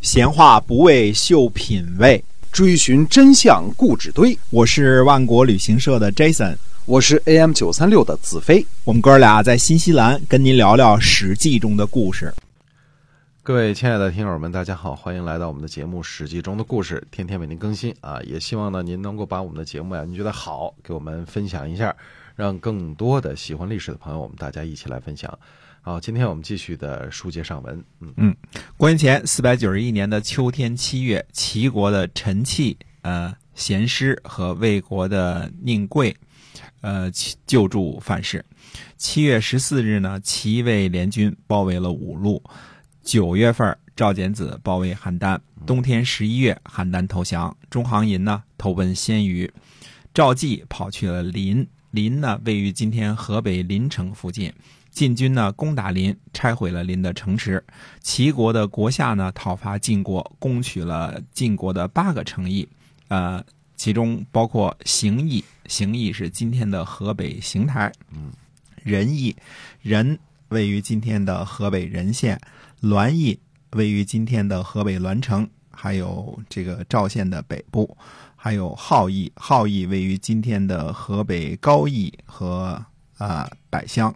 闲话不为秀品味，追寻真相故纸堆。我是万国旅行社的 Jason，我是 AM 九三六的子飞。我们哥俩在新西兰跟您聊聊《史记》中的故事。各位亲爱的听友们，大家好，欢迎来到我们的节目《史记》中的故事，天天为您更新啊！也希望呢，您能够把我们的节目呀，您觉得好，给我们分享一下，让更多的喜欢历史的朋友，我们大家一起来分享。好，今天我们继续的书接上文。嗯嗯，公元前四百九十一年的秋天七月，齐国的陈契、呃贤师和魏国的宁贵，呃救助范氏。七月十四日呢，齐魏联军包围了五路。九月份，赵简子包围邯郸。冬天十一月，邯郸投降。中行寅呢投奔鲜于。赵季跑去了临，临呢位于今天河北临城附近。晋军呢攻打临，拆毁了临的城池。齐国的国下呢讨伐晋国，攻取了晋国的八个城邑，呃，其中包括邢邑。邢邑是今天的河北邢台。嗯，仁邑，仁位于今天的河北任县。栾邑位于今天的河北栾城，还有这个赵县的北部。还有浩邑，浩邑位于今天的河北高邑和啊百乡。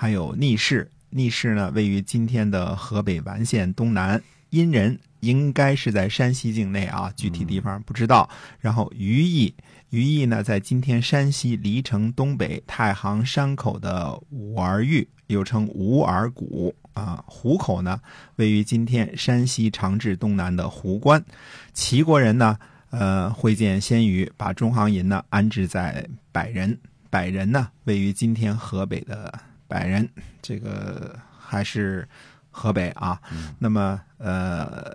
还有逆市，逆市呢位于今天的河北完县东南。殷人应该是在山西境内啊，具体地方不知道。然后于邑，于邑呢在今天山西黎城东北太行山口的五儿峪，又称五儿谷啊。湖口呢位于今天山西长治东南的湖关。齐国人呢，呃，会见鲜于，把中行寅呢安置在百人。百人呢位于今天河北的。百人，这个还是河北啊。那么，呃，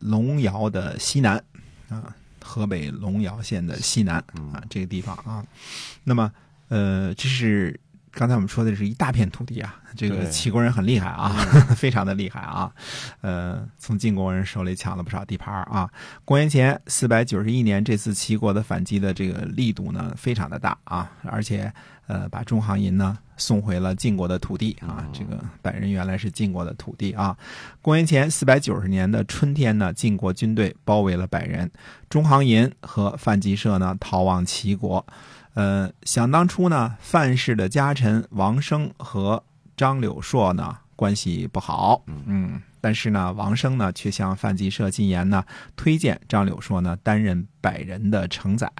龙窑的西南啊，河北龙窑县的西南啊，这个地方啊。那么，呃，这是刚才我们说的是一大片土地啊。这个齐国人很厉害啊，非常的厉害啊。呃，从晋国人手里抢了不少地盘啊。公元前四百九十一年，这次齐国的反击的这个力度呢，非常的大啊，而且呃，把中行银呢。送回了晋国的土地啊，这个百人原来是晋国的土地啊。公元前四百九十年的春天呢，晋国军队包围了百人，中行银和范吉社呢逃往齐国。呃，想当初呢，范氏的家臣王生和张柳硕呢关系不好，嗯，但是呢，王生呢却向范吉社进言呢，推荐张柳硕呢担任百人的承载。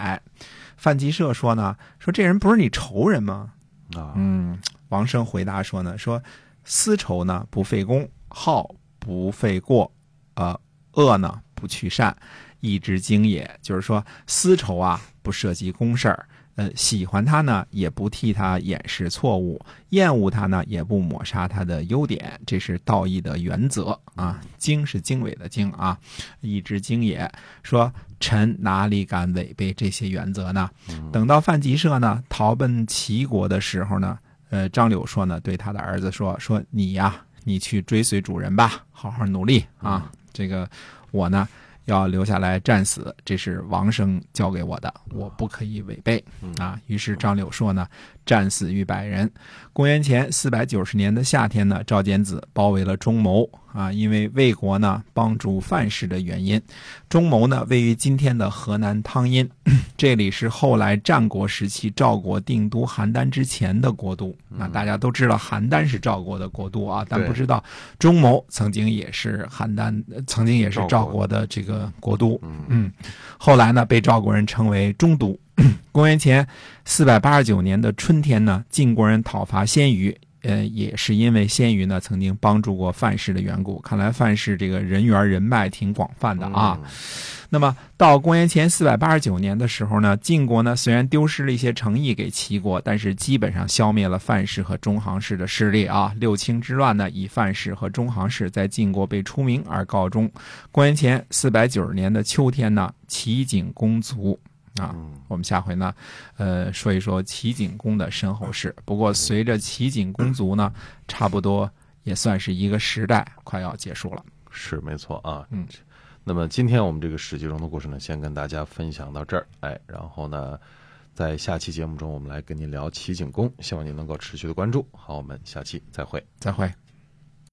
范吉社说呢，说这人不是你仇人吗？啊，嗯，王生回答说呢，说私仇呢不费功，好不费过，呃，恶呢不去善，义之精也。就是说，丝绸啊不涉及公事儿，呃，喜欢他呢也不替他掩饰错误，厌恶他呢也不抹杀他的优点，这是道义的原则啊。经是经纬的经啊，义之精也。说臣哪里敢违背这些原则呢？等到范吉社呢逃奔齐国的时候呢，呃，张柳说呢对他的儿子说：“说你呀，你去追随主人吧，好好努力啊。这个我呢要留下来战死，这是王生交给我的，我不可以违背啊。”于是张柳硕呢战死于百人。公元前四百九十年的夏天呢，赵简子包围了中牟。啊，因为魏国呢帮助范氏的原因，中牟呢位于今天的河南汤阴，这里是后来战国时期赵国定都邯郸之前的国都。那大家都知道邯郸是赵国的国都啊，但不知道中牟曾经也是邯郸，曾经也是赵国的这个国都。嗯，后来呢被赵国人称为中都。公元前四百八十九年的春天呢，晋国人讨伐鲜于。呃，也是因为鲜于呢曾经帮助过范氏的缘故，看来范氏这个人缘人脉挺广泛的啊。那么到公元前四百八十九年的时候呢，晋国呢虽然丢失了一些诚意给齐国，但是基本上消灭了范氏和中行氏的势力啊。六卿之乱呢，以范氏和中行氏在晋国被出名而告终。公元前四百九十年的秋天呢，齐景公卒。啊，我们下回呢，呃，说一说齐景公的身后事。不过，随着齐景公族呢，差不多也算是一个时代快要结束了。是没错啊，嗯。那么今天我们这个史记中的故事呢，先跟大家分享到这儿。哎，然后呢，在下期节目中，我们来跟您聊齐景公，希望您能够持续的关注。好，我们下期再会，再会。